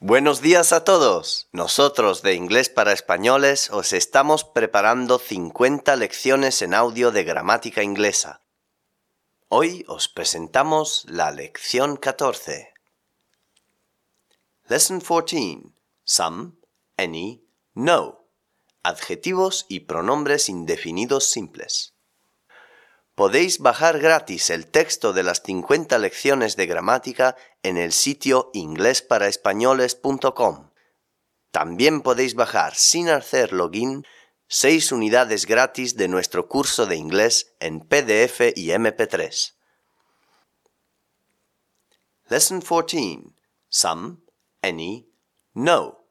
Buenos días a todos. Nosotros de Inglés para Españoles os estamos preparando 50 lecciones en audio de gramática inglesa. Hoy os presentamos la lección 14. Lesson 14. Some, any, no. Adjetivos y pronombres indefinidos simples. Podéis bajar gratis el texto de las 50 lecciones de gramática en el sitio inglesparaespañoles.com. También podéis bajar sin hacer login 6 unidades gratis de nuestro curso de inglés en PDF y MP3. Lesson 14. Some, any, no.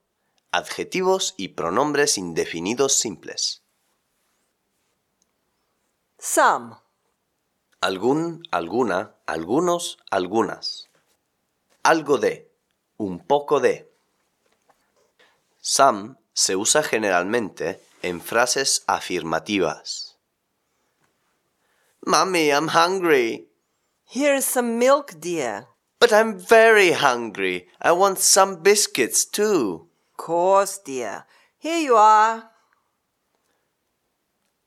Adjetivos y pronombres indefinidos simples. Some. Algún, alguna, algunos, algunas. Algo de, un poco de. Some se usa generalmente en frases afirmativas. Mommy, I'm hungry. Here's some milk, dear. But I'm very hungry. I want some biscuits too. Course, dear. Here you are.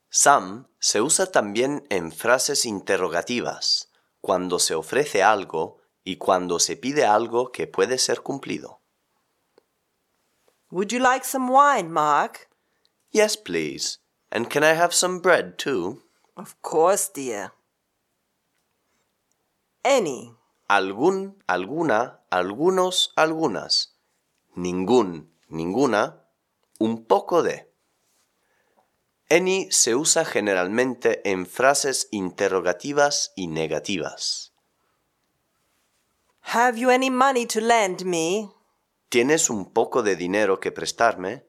Some se usa también en frases interrogativas, cuando se ofrece algo y cuando se pide algo que puede ser cumplido. Would you like some wine, Mark? Yes, please. And can I have some bread too? Of course, dear. Any. Algún, alguna, algunos, algunas. Ningún, ninguna. Un poco de. Any se usa generalmente en frases interrogativas y negativas. Have you any money to lend me? ¿Tienes un poco de dinero que prestarme?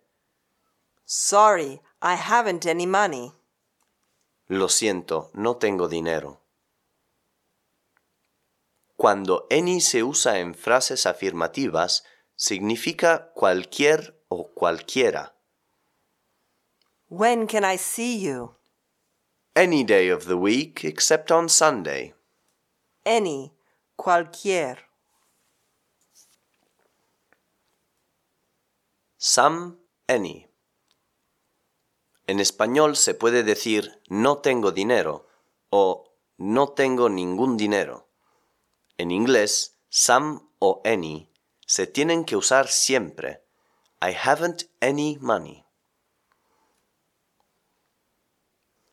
Sorry, I haven't any money. Lo siento, no tengo dinero. Cuando any se usa en frases afirmativas, significa cualquier o cualquiera. When can I see you? Any day of the week except on Sunday. Any. Cualquier. Some, any. En español se puede decir no tengo dinero o no tengo ningún dinero. En inglés, some o any se tienen que usar siempre. I haven't any money.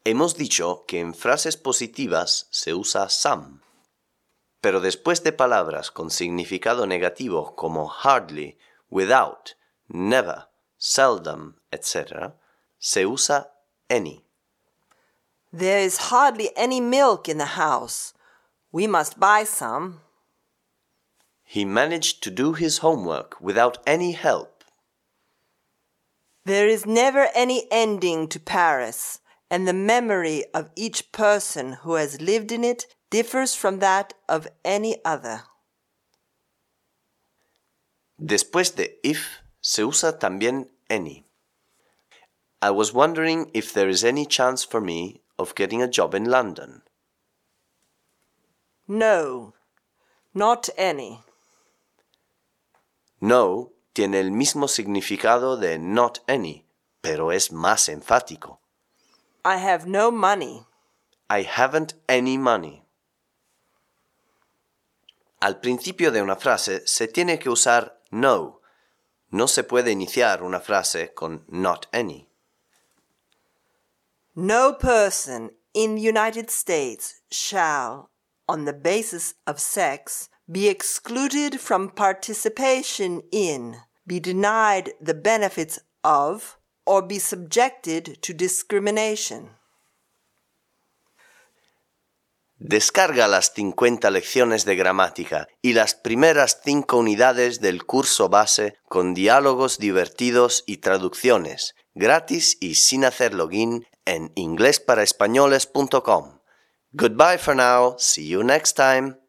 Hemos dicho que en frases positivas se usa some, pero después de palabras con significado negativo como hardly, without, never, seldom, etc., se usa any. There is hardly any milk in the house. We must buy some. He managed to do his homework without any help. There is never any ending to Paris, and the memory of each person who has lived in it differs from that of any other. Después de if se usa también any. I was wondering if there is any chance for me of getting a job in London. No, not any. No tiene el mismo significado de not any, pero es más enfático. I have no money. I haven't any money. Al principio de una frase se tiene que usar no. No se puede iniciar una frase con not any. No person in the United States shall, on the basis of sex, be excluded from participation in, be denied the benefits of, or be subjected to discrimination. Descarga las 50 lecciones de gramática y las primeras 5 unidades del curso base con diálogos divertidos y traducciones, gratis y sin hacer login en inglesparaespañoles.com. Goodbye for now. See you next time.